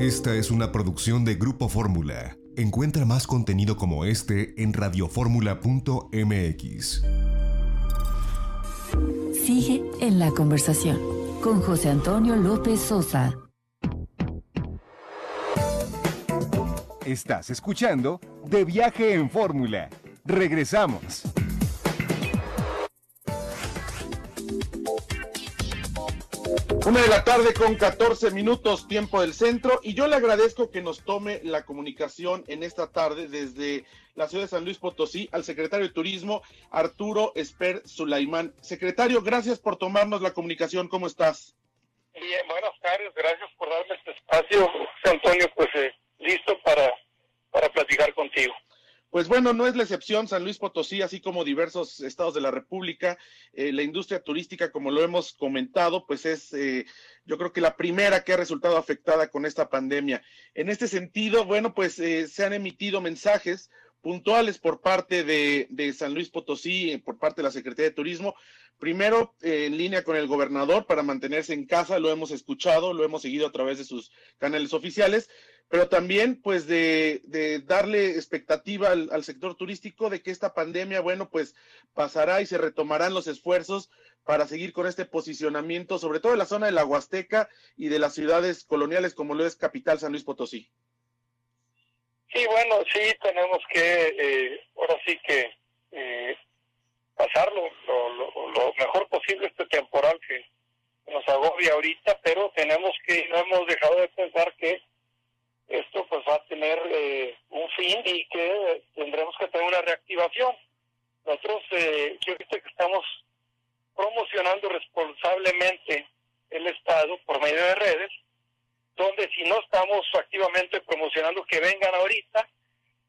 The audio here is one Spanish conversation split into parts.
Esta es una producción de Grupo Fórmula. Encuentra más contenido como este en radioformula.mx. Sigue en la conversación con José Antonio López Sosa. Estás escuchando De Viaje en Fórmula. Regresamos. Una de la tarde con 14 minutos tiempo del centro y yo le agradezco que nos tome la comunicación en esta tarde desde la ciudad de San Luis Potosí al secretario de Turismo Arturo Esper Sulaimán. Secretario, gracias por tomarnos la comunicación. ¿Cómo estás? Bien, buenas tardes. Gracias por darme este espacio, José Antonio. Pues eh, listo para, para platicar contigo. Pues bueno, no es la excepción, San Luis Potosí, así como diversos estados de la República, eh, la industria turística, como lo hemos comentado, pues es, eh, yo creo que la primera que ha resultado afectada con esta pandemia. En este sentido, bueno, pues eh, se han emitido mensajes puntuales por parte de, de, San Luis Potosí, por parte de la Secretaría de Turismo. Primero, en línea con el gobernador para mantenerse en casa, lo hemos escuchado, lo hemos seguido a través de sus canales oficiales, pero también pues de, darle expectativa al, al, sector turístico de que esta pandemia, bueno, pues pasará y se retomarán los esfuerzos para seguir con este posicionamiento, sobre todo en la zona de la Huasteca y de las ciudades coloniales como lo es Capital San Luis Potosí. Sí, bueno, sí, tenemos que, eh, ahora sí que eh, pasarlo lo, lo, lo mejor posible este temporal que nos agobia ahorita, pero tenemos que, no hemos dejado de pensar que esto pues va a tener eh, un fin y que tendremos que tener una reactivación. Nosotros, eh, yo creo que estamos promocionando responsablemente el Estado por medio de redes, donde si no estamos activamente promocionando que vengan ahorita,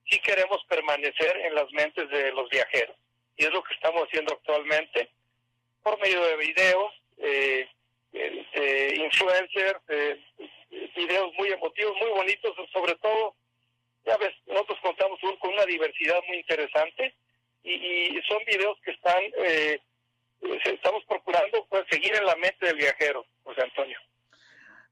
sí queremos permanecer en las mentes de los viajeros. Y es lo que estamos haciendo actualmente por medio de videos, eh, eh, influencers, eh, videos muy emotivos, muy bonitos, sobre todo, ya ves, nosotros contamos con una diversidad muy interesante y, son videos que están, eh, estamos procurando pues, seguir en la mente del viajero, José Antonio.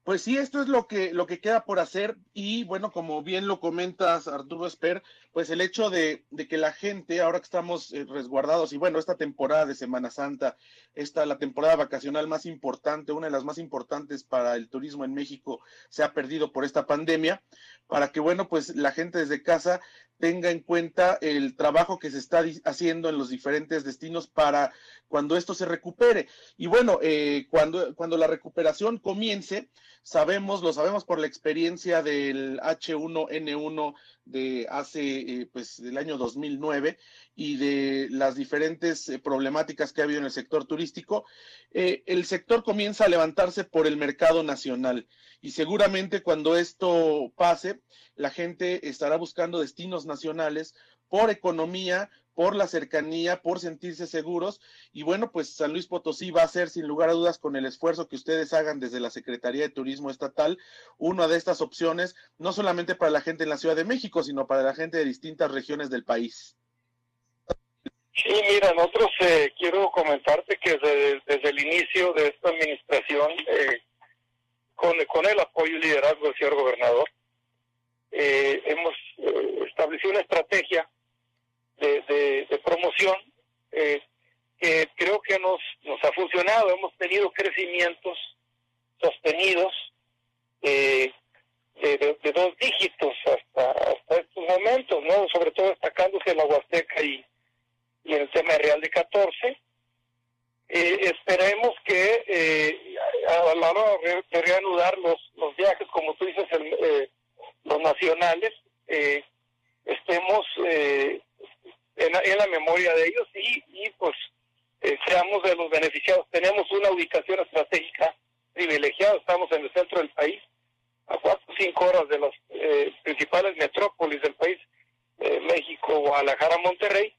Pues sí, esto es lo que, lo que queda por hacer y bueno, como bien lo comentas Arturo Esper, pues el hecho de, de que la gente, ahora que estamos eh, resguardados y bueno, esta temporada de Semana Santa, esta la temporada vacacional más importante, una de las más importantes para el turismo en México, se ha perdido por esta pandemia, para que bueno, pues la gente desde casa tenga en cuenta el trabajo que se está haciendo en los diferentes destinos para cuando esto se recupere. Y bueno, eh, cuando, cuando la recuperación comience, sabemos, lo sabemos por la experiencia del H1N1 de hace, eh, pues, del año 2009 y de las diferentes eh, problemáticas que ha habido en el sector turístico, eh, el sector comienza a levantarse por el mercado nacional y seguramente cuando esto pase, la gente estará buscando destinos nacionales por economía, por la cercanía, por sentirse seguros. Y bueno, pues San Luis Potosí va a ser, sin lugar a dudas, con el esfuerzo que ustedes hagan desde la Secretaría de Turismo Estatal, una de estas opciones, no solamente para la gente en la Ciudad de México, sino para la gente de distintas regiones del país. Sí, mira, nosotros eh, quiero comentarte que desde, el inicio de esta administración, eh, con, con, el apoyo y liderazgo del señor gobernador, eh, hemos establecido una estrategia de, de, de promoción eh, que creo que nos, nos ha funcionado. Hemos tenido crecimientos sostenidos eh, de, de, dos dígitos hasta, hasta estos momentos, ¿no? Sobre todo destacándose la Huasteca y, y el tema real de 14. Eh, esperemos que eh, a la hora de reanudar los, los viajes, como tú dices, el, eh, los nacionales, eh, estemos eh, en, en, la memoria de ellos y, y pues eh, seamos de los beneficiados. Tenemos una ubicación estratégica privilegiada, estamos en el centro del país, a cuatro o cinco horas de las eh, principales metrópolis del país, eh, México, Guadalajara, Monterrey,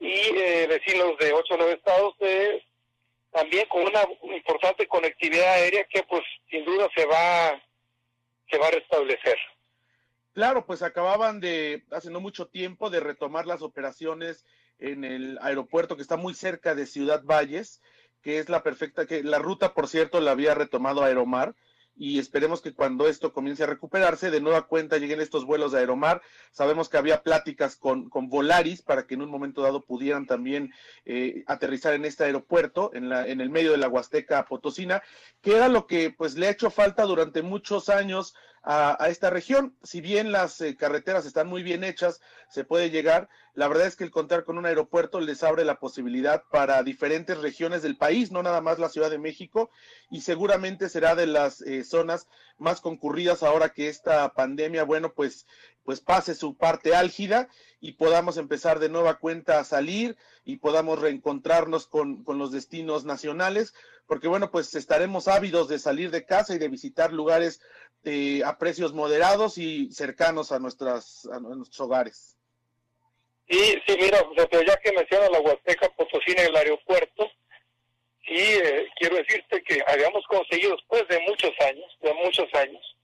y eh, vecinos de ocho o nueve estados, también con una importante conectividad aérea que pues sin duda se va, se va a restablecer. Claro, pues acababan de, hace no mucho tiempo, de retomar las operaciones en el aeropuerto que está muy cerca de Ciudad Valles, que es la perfecta, que la ruta, por cierto, la había retomado Aeromar, y esperemos que cuando esto comience a recuperarse, de nueva cuenta lleguen estos vuelos de Aeromar. Sabemos que había pláticas con, con Volaris para que en un momento dado pudieran también eh, aterrizar en este aeropuerto, en, la, en el medio de la Huasteca Potosina, que era lo que pues le ha hecho falta durante muchos años a, esta región. Si bien las eh, carreteras están muy bien hechas, se puede llegar. La verdad es que el contar con un aeropuerto les abre la posibilidad para diferentes regiones del país, no nada más la Ciudad de México, y seguramente será de las eh, zonas más concurridas ahora que esta pandemia, bueno, pues, pues pase su parte álgida y podamos empezar de nueva cuenta a salir y podamos reencontrarnos con, con los destinos nacionales, porque bueno, pues estaremos ávidos de salir de casa y de visitar lugares eh, a precios moderados y cercanos a, nuestras, a nuestros hogares. Y sí, mira, ya que menciona la Huasteca Potosina y el aeropuerto, sí, eh, quiero decirte que habíamos conseguido después de muchos años, de muchos años,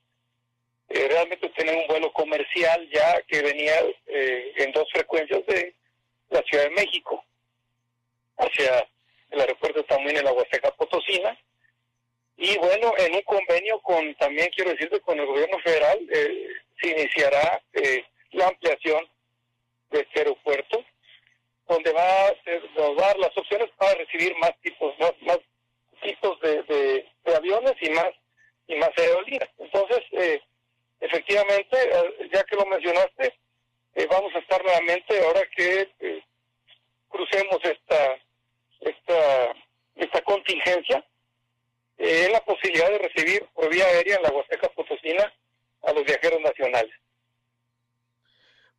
eh, realmente tener un vuelo comercial ya que venía en dos frecuencias de la Ciudad de México hacia el aeropuerto también en la Huasteca Potosina y bueno, en un convenio con, también quiero decirte, con el gobierno federal, eh, se iniciará eh, la ampliación de este aeropuerto, donde va a, nos dar las opciones para recibir más tipos, más, más tipos de, de, aviones y más y más aerolíneas. Entonces, eh, efectivamente, ya que lo mencionaste, vamos a estar nuevamente ahora que crucemos esta esta esta contingencia eh, la posibilidad de recibir por vía aérea en la Huasteca Potosina a los viajeros nacionales.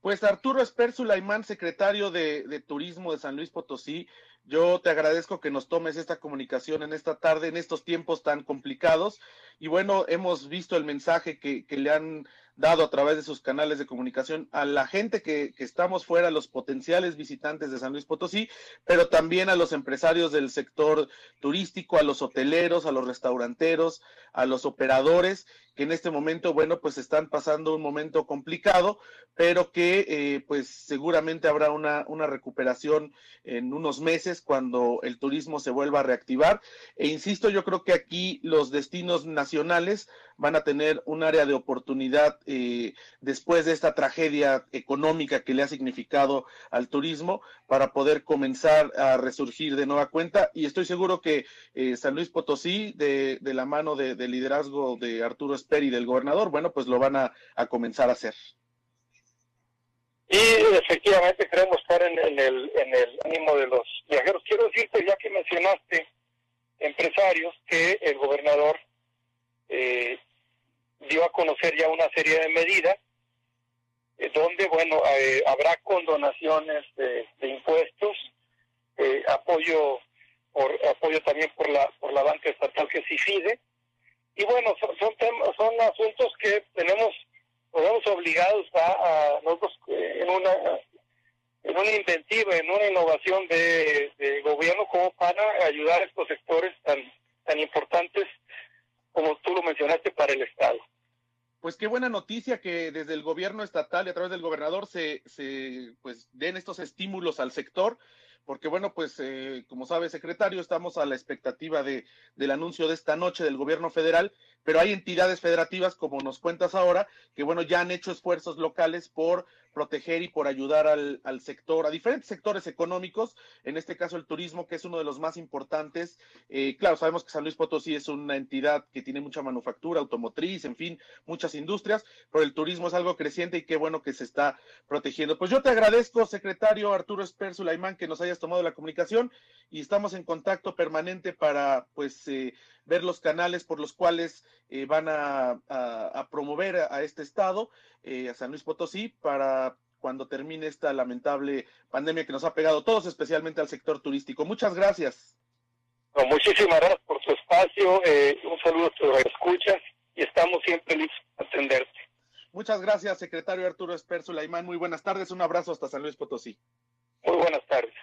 Pues Arturo Esper Sulaimán, secretario de, de, Turismo de San Luis Potosí, yo te agradezco que nos tomes esta comunicación en esta tarde, en estos tiempos tan complicados. Y bueno, hemos visto el mensaje que, que le han dado a través de sus canales de comunicación a la gente que, que, estamos fuera, los potenciales visitantes de San Luis Potosí, pero también a los empresarios del sector turístico, a los hoteleros, a los restauranteros, a los operadores, que en este momento, bueno, pues están pasando un momento complicado, pero que eh, pues seguramente habrá una, una recuperación en unos meses cuando el turismo se vuelva a reactivar. E insisto, yo creo que aquí los destinos nacionales van a tener un área de oportunidad eh, después de esta tragedia económica que le ha significado al turismo para poder comenzar a resurgir de nueva cuenta. Y estoy seguro que eh, San Luis Potosí, de, la mano de, de, liderazgo de Arturo Esper y del gobernador, bueno, pues lo van a comenzar a hacer. Y efectivamente queremos estar en, el, en el ánimo de los viajeros. Quiero decirte, ya que mencionaste empresarios, que el gobernador eh, dio a conocer ya una serie de medidas eh, donde, bueno, eh, habrá condonaciones de, de impuestos, eh, apoyo por apoyo también por la por la banca estatal que es IFIDE. Y bueno, son, son, temas, son asuntos que tenemos, nos obligados a, nosotros eh, en una en una inventiva, en una innovación de, de gobierno como para ayudar a estos sectores tan tan importantes como tú lo mencionaste para el Estado. Pues qué buena noticia que desde el gobierno estatal y a través del gobernador se, se pues den estos estímulos al sector porque bueno, pues eh, como sabe secretario, estamos a la expectativa de, del anuncio de esta noche del gobierno federal, pero hay entidades federativas, como nos cuentas ahora, que bueno, ya han hecho esfuerzos locales por proteger y por ayudar al, al sector, a diferentes sectores económicos, en este caso el turismo, que es uno de los más importantes. Eh, claro, sabemos que San Luis Potosí es una entidad que tiene mucha manufactura, automotriz, en fin, muchas industrias, pero el turismo es algo creciente y qué bueno que se está protegiendo. Pues yo te agradezco, secretario Arturo Esper Sulaimán, que nos tomado la comunicación y estamos en contacto permanente para pues eh, ver los canales por los cuales eh, van a, a, a, promover a, este estado, eh, a San Luis Potosí, para cuando termine esta lamentable pandemia que nos ha pegado todos, especialmente al sector turístico. Muchas gracias. No, muchísimas gracias por tu espacio, eh, un saludo a tus escuchas y estamos siempre listos para atenderte. Muchas gracias, secretario Arturo Esper Sulaimán. Muy buenas tardes, un abrazo hasta San Luis Potosí. Muy buenas tardes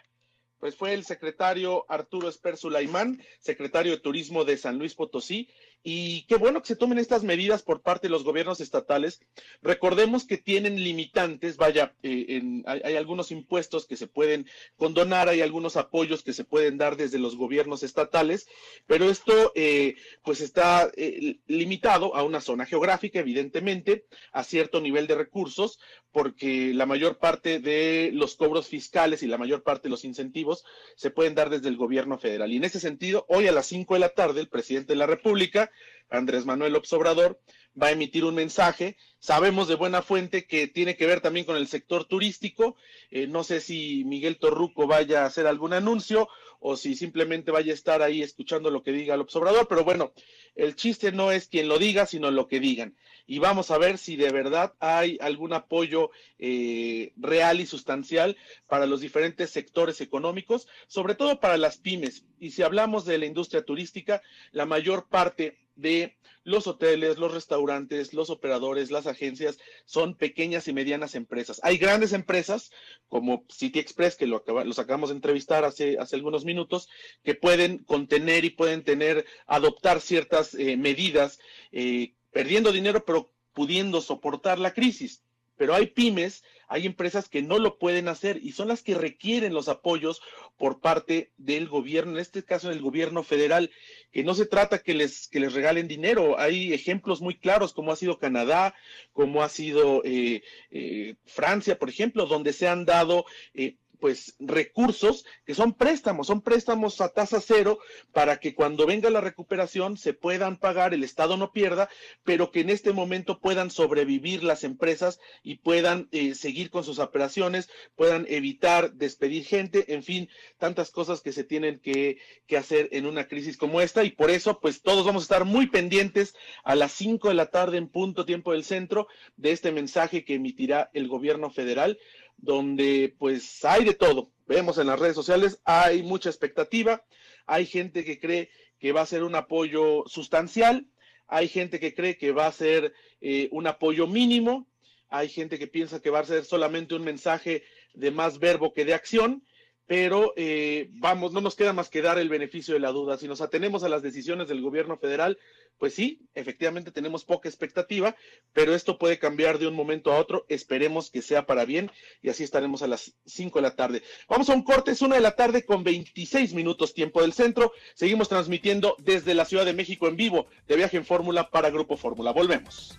pues fue el secretario Arturo Esper Sulaimán, secretario de Turismo de San Luis Potosí, y qué bueno que se tomen estas medidas por parte de los gobiernos estatales. Recordemos que tienen limitantes, vaya, eh, hay, algunos impuestos que se pueden condonar, hay algunos apoyos que se pueden dar desde los gobiernos estatales, pero esto eh, pues está eh, limitado a una zona geográfica, evidentemente, a cierto nivel de recursos, porque la mayor parte de los cobros fiscales y la mayor parte de los incentivos se pueden dar desde el gobierno federal. Y en ese sentido, hoy a las 5 de la tarde, el presidente de la República, Andrés Manuel López Obrador, va a emitir un mensaje. Sabemos de buena fuente que tiene que ver también con el sector turístico. Eh, no sé si Miguel Torruco vaya a hacer algún anuncio o si simplemente vaya a estar ahí escuchando lo que diga López Obrador, pero bueno, el chiste no es quien lo diga, sino lo que digan. Y vamos a ver si de verdad hay algún apoyo eh, real y sustancial para los diferentes sectores económicos, sobre todo para las pymes. Y si hablamos de la industria turística, la mayor parte de los hoteles, los restaurantes, los operadores, las agencias, son pequeñas y medianas empresas. Hay grandes empresas como City Express, que lo los acabamos de entrevistar hace, hace algunos minutos, que pueden contener y pueden tener, adoptar ciertas eh, medidas, eh, perdiendo dinero, pero pudiendo soportar la crisis. Pero hay pymes, hay empresas que no lo pueden hacer y son las que requieren los apoyos por parte del gobierno, en este caso del gobierno federal, que no se trata que les, que les regalen dinero. Hay ejemplos muy claros, como ha sido Canadá, como ha sido eh, eh, Francia, por ejemplo, donde se han dado eh, pues recursos que son préstamos, son préstamos a tasa cero para que cuando venga la recuperación se puedan pagar, el Estado no pierda, pero que en este momento puedan sobrevivir las empresas y puedan eh, seguir con sus operaciones, puedan evitar despedir gente, en fin, tantas cosas que se tienen que, que hacer en una crisis como esta. Y por eso pues todos vamos a estar muy pendientes a las 5 de la tarde en punto tiempo del centro de este mensaje que emitirá el gobierno federal donde pues hay de todo. Vemos en las redes sociales, hay mucha expectativa, hay gente que cree que va a ser un apoyo sustancial, hay gente que cree que va a ser eh, un apoyo mínimo, hay gente que piensa que va a ser solamente un mensaje de más verbo que de acción, pero eh, vamos, no nos queda más que dar el beneficio de la duda. Si nos atenemos a las decisiones del gobierno federal, pues sí, efectivamente tenemos poca expectativa, pero esto puede cambiar de un momento a otro. Esperemos que sea para bien y así estaremos a las 5 de la tarde. Vamos a un corte, es una de la tarde con 26 minutos tiempo del centro. Seguimos transmitiendo desde la Ciudad de México en vivo de viaje en Fórmula para Grupo Fórmula. Volvemos.